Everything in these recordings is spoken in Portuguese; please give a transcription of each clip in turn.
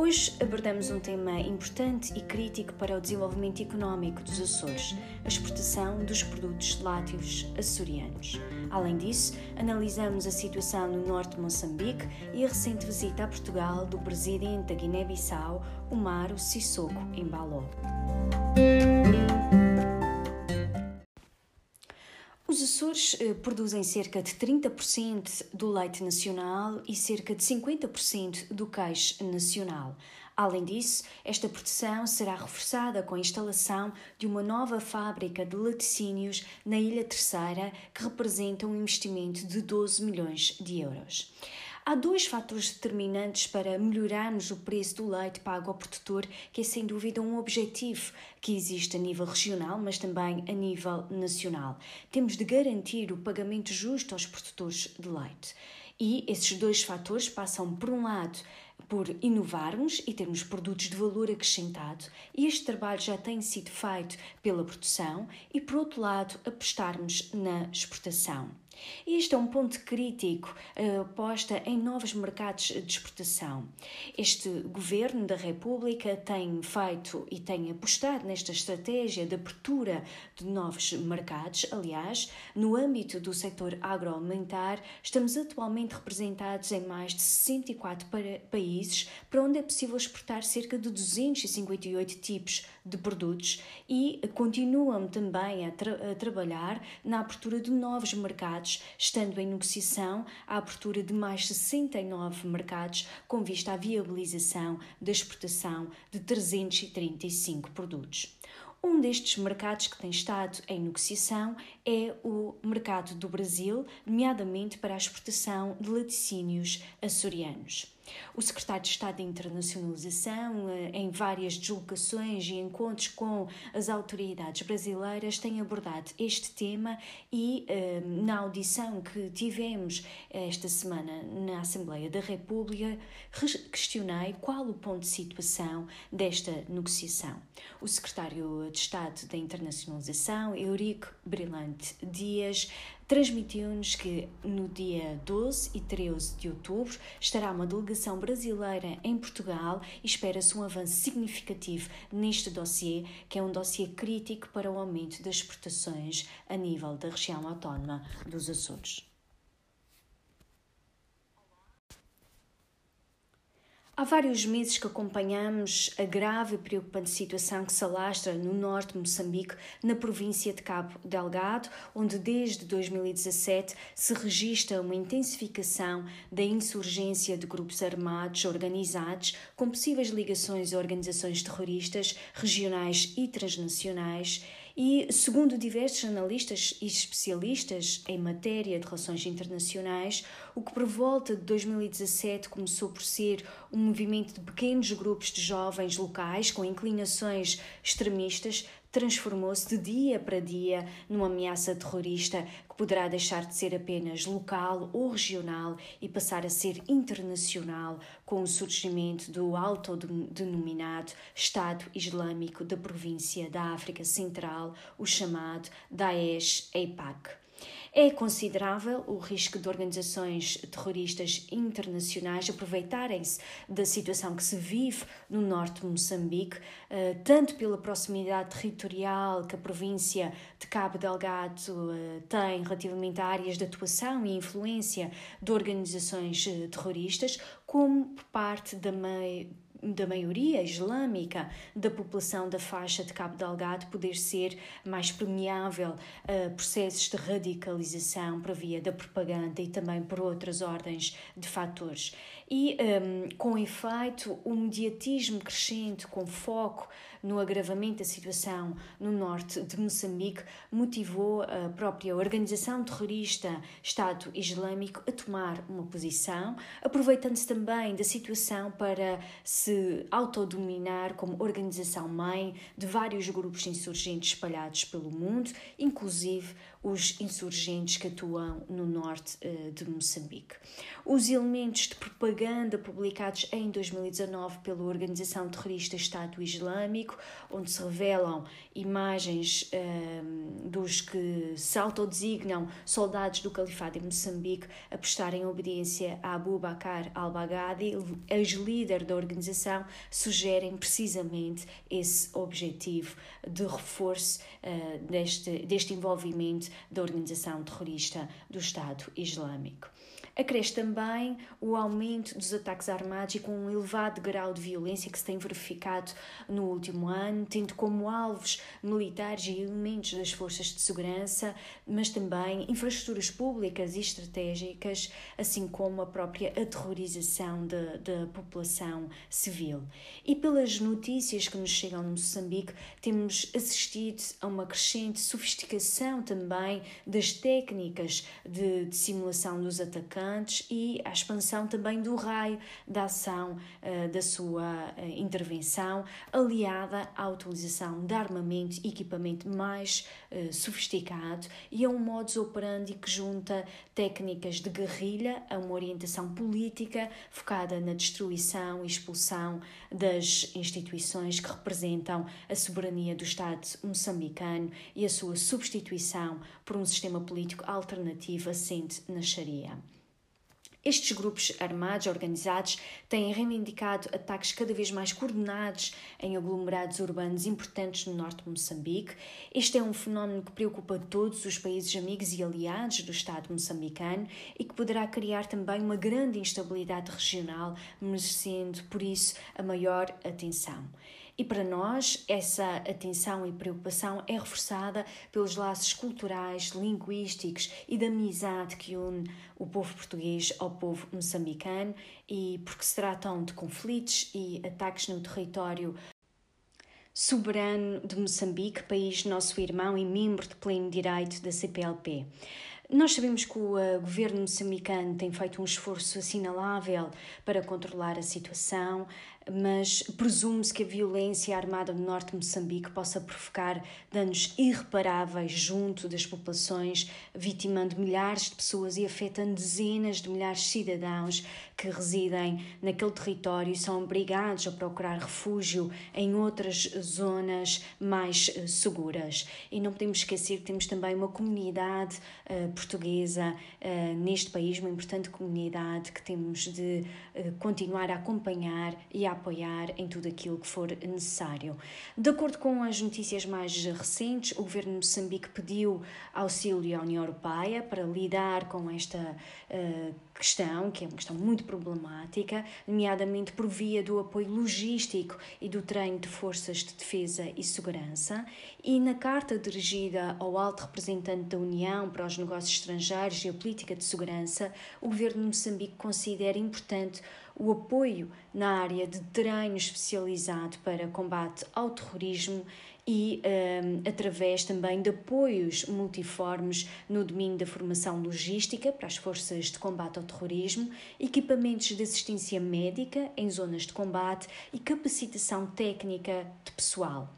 Hoje abordamos um tema importante e crítico para o desenvolvimento económico dos Açores, a exportação dos produtos lácteos açorianos. Além disso, analisamos a situação no norte de Moçambique e a recente visita a Portugal do presidente da Guiné-Bissau, Umaro Sissoko Embaló. Os Açores eh, produzem cerca de 30% do leite nacional e cerca de 50% do queijo nacional. Além disso, esta produção será reforçada com a instalação de uma nova fábrica de laticínios na Ilha Terceira, que representa um investimento de 12 milhões de euros. Há dois fatores determinantes para melhorarmos o preço do leite pago ao produtor, que é sem dúvida um objetivo que existe a nível regional, mas também a nível nacional. Temos de garantir o pagamento justo aos produtores de leite. E esses dois fatores passam, por um lado, por inovarmos e termos produtos de valor acrescentado, e este trabalho já tem sido feito pela produção, e por outro lado, apostarmos na exportação. Este é um ponto crítico uh, posta em novos mercados de exportação. Este governo da República tem feito e tem apostado nesta estratégia de abertura de novos mercados. Aliás, no âmbito do setor agroalimentar, estamos atualmente representados em mais de 64 países, para onde é possível exportar cerca de 258 tipos de produtos e continuam também a, tra a trabalhar na abertura de novos mercados, estando em negociação a abertura de mais 69 mercados com vista à viabilização da exportação de 335 produtos. Um destes mercados que tem estado em negociação é o mercado do Brasil, nomeadamente para a exportação de laticínios açorianos. O secretário de Estado de Internacionalização, eh, em várias deslocações e encontros com as autoridades brasileiras, tem abordado este tema e eh, na audição que tivemos esta semana na Assembleia da República, questionei qual o ponto de situação desta negociação. O secretário de Estado da Internacionalização, Eurico Brilhante Dias, transmitiu-nos que no dia 12 e 13 de outubro estará uma delegação brasileira em Portugal e espera-se um avanço significativo neste dossiê, que é um dossiê crítico para o aumento das exportações a nível da região autónoma dos Açores. Há vários meses que acompanhamos a grave e preocupante situação que se alastra no norte de Moçambique, na província de Cabo Delgado, onde desde 2017 se registra uma intensificação da insurgência de grupos armados organizados com possíveis ligações a organizações terroristas regionais e transnacionais e, segundo diversos analistas e especialistas em matéria de relações internacionais, o que por volta de 2017 começou por ser um movimento de pequenos grupos de jovens locais com inclinações extremistas transformou-se de dia para dia numa ameaça terrorista que poderá deixar de ser apenas local ou regional e passar a ser internacional com o surgimento do autodenominado Estado Islâmico da província da África Central, o chamado Daesh-EIPAC. É considerável o risco de organizações terroristas internacionais aproveitarem-se da situação que se vive no norte de Moçambique, eh, tanto pela proximidade territorial que a província de Cabo Delgado eh, tem relativamente a áreas de atuação e influência de organizações eh, terroristas, como por parte da meio da maioria islâmica da população da faixa de Cabo Delgado poder ser mais permeável a processos de radicalização por via da propaganda e também por outras ordens de fatores. E, um, com efeito, o mediatismo crescente com foco no agravamento da situação no norte de Moçambique motivou a própria organização terrorista Estado Islâmico a tomar uma posição, aproveitando-se também da situação para se autodominar como organização-mãe de vários grupos insurgentes espalhados pelo mundo, inclusive os insurgentes que atuam no norte uh, de Moçambique. Os elementos de propaganda publicados em 2019 pela organização terrorista Estado Islâmico, onde se revelam imagens uh, dos que se autodesignam soldados do Califado de Moçambique a prestarem obediência a Abu Bakr al-Baghdadi, ex-líder da organização, sugerem precisamente esse objetivo de reforço uh, deste, deste envolvimento da organização terrorista do Estado Islâmico. Acresce também o aumento dos ataques armados e com um elevado grau de violência que se tem verificado no último ano, tendo como alvos militares e elementos das forças de segurança, mas também infraestruturas públicas e estratégicas, assim como a própria aterrorização da, população civil. E pelas notícias que nos chegam no Moçambique, temos assistido a uma crescente sofisticação também das técnicas de dissimulação dos atacantes e a expansão também do raio da ação uh, da sua uh, intervenção, aliada à utilização de armamento e equipamento mais uh, sofisticado e a um modus operandi que junta técnicas de guerrilha a uma orientação política focada na destruição e expulsão das instituições que representam a soberania do Estado moçambicano e a sua substituição por um sistema político alternativo assente na Sharia. Estes grupos armados organizados têm reivindicado ataques cada vez mais coordenados em aglomerados urbanos importantes no norte de Moçambique. Este é um fenómeno que preocupa todos os países amigos e aliados do Estado moçambicano e que poderá criar também uma grande instabilidade regional, merecendo, por isso, a maior atenção. E para nós, essa atenção e preocupação é reforçada pelos laços culturais, linguísticos e da amizade que une o povo português ao povo moçambicano, e porque se tratam de conflitos e ataques no território soberano de Moçambique, país nosso irmão e membro de pleno direito da CPLP. Nós sabemos que o uh, governo moçambicano tem feito um esforço assinalável para controlar a situação, mas presume-se que a violência armada no norte de Moçambique possa provocar danos irreparáveis junto das populações, vitimando milhares de pessoas e afetando dezenas de milhares de cidadãos que residem naquele território são obrigados a procurar refúgio em outras zonas mais uh, seguras. E não podemos esquecer que temos também uma comunidade uh, portuguesa uh, neste país, uma importante comunidade que temos de continuar a acompanhar e a apoiar em tudo aquilo que for necessário. De acordo com as notícias mais recentes, o governo de Moçambique pediu auxílio à União Europeia para lidar com esta uh, questão, que é uma questão muito problemática, nomeadamente por via do apoio logístico e do treino de forças de defesa e segurança. E na carta dirigida ao alto representante da União para os negócios estrangeiros e a política de segurança, o governo de Moçambique considera importante o apoio na área de treino especializado para combate ao terrorismo e um, através também de apoios multiformes no domínio da formação logística para as forças de combate ao terrorismo, equipamentos de assistência médica em zonas de combate e capacitação técnica de pessoal.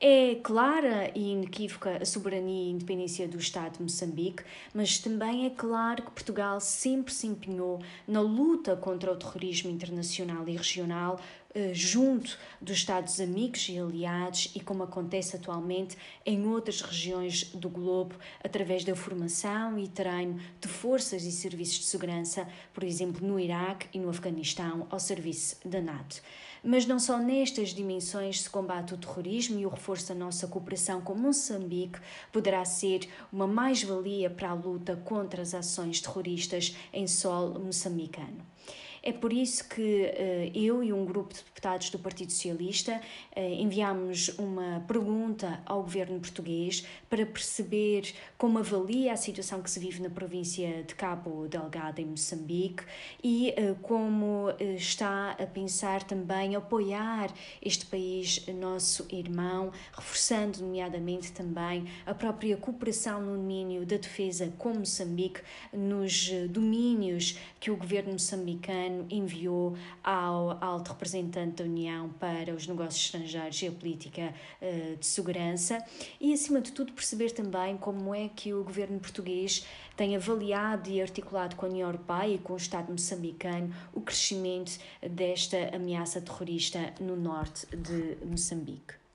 É clara e inequívoca a soberania e independência do Estado de Moçambique, mas também é claro que Portugal sempre se empenhou na luta contra o terrorismo internacional e regional, junto dos Estados amigos e aliados e como acontece atualmente em outras regiões do globo, através da formação e treino de forças e serviços de segurança, por exemplo, no Iraque e no Afeganistão, ao serviço da NATO. Mas não só nestas dimensões se combate o terrorismo e o reforço da nossa cooperação com Moçambique poderá ser uma mais-valia para a luta contra as ações terroristas em solo moçambicano. É por isso que uh, eu e um grupo de deputados do Partido Socialista uh, enviámos uma pergunta ao governo português para perceber como avalia a situação que se vive na província de Cabo Delgado, em Moçambique, e uh, como está a pensar também apoiar este país, nosso irmão, reforçando, nomeadamente, também a própria cooperação no domínio da defesa com Moçambique, nos domínios que o governo moçambicano moçambicano enviou ao alto representante da União para os negócios estrangeiros e a política uh, de segurança e, acima de tudo, perceber também como é que o governo português tem avaliado e articulado com a União Europeia e com o Estado moçambicano o crescimento desta ameaça terrorista no norte de Moçambique.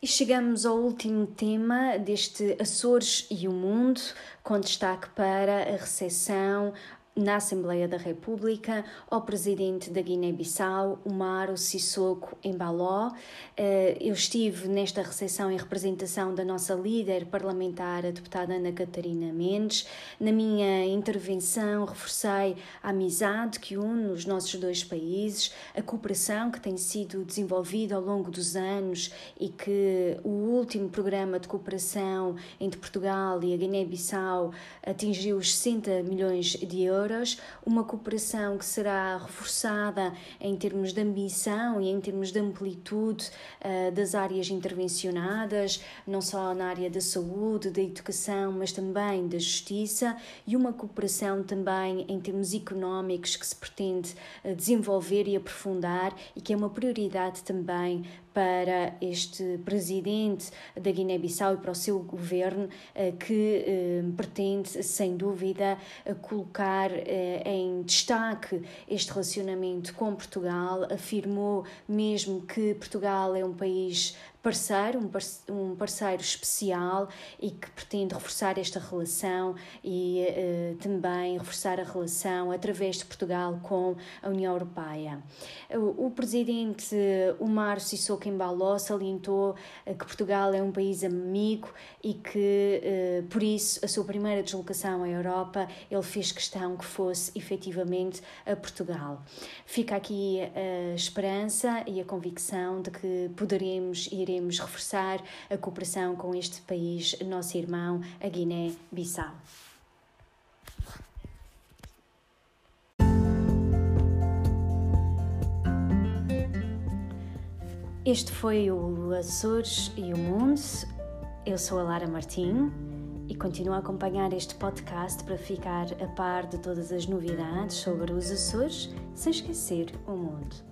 E chegamos ao último tema deste Açores e o Mundo, com destaque para a recepção na Assembleia da República ao presidente da Guiné-Bissau, Umaro Sissoko Embaló. Eh, eu estive nesta recepção em representação da nossa líder parlamentar, a deputada Ana Catarina Mendes. Na minha intervenção, reforcei a amizade que une os nossos dois países, a cooperação que tem sido desenvolvida ao longo dos anos e que o último programa de cooperação entre Portugal e a Guiné-Bissau atingiu os 60 milhões de euros euros, uma cooperação que será reforçada em termos de ambição e em termos de amplitude uh, das áreas intervencionadas, não só na área da saúde, da educação, mas também da justiça, e uma cooperação também em termos económicos que se pretende uh, desenvolver e aprofundar e que é uma prioridade também para este presidente da Guiné-Bissau e para o seu governo, eh, que eh, pretende, sem dúvida, colocar eh, em destaque este relacionamento com Portugal. Afirmou mesmo que Portugal é um país parceiro, um parceiro especial e que pretende reforçar esta relação e uh, também reforçar a relação através de Portugal com a União Europeia. O, presidente Omar Sissoko Embaló salientou uh, que Portugal é um país amigo e que, uh, por isso, a sua primeira deslocação à Europa, ele fez questão que fosse efetivamente a Portugal. Fica aqui a esperança e a convicção de que poderemos e iremos reforçar a cooperação com este país, nosso irmão, a Guiné-Bissau. Este foi o Açores e o Mundo. Eu sou a Lara Martim e continuo a acompanhar este podcast para ficar a par de todas as novidades sobre os Açores, sem esquecer o mundo.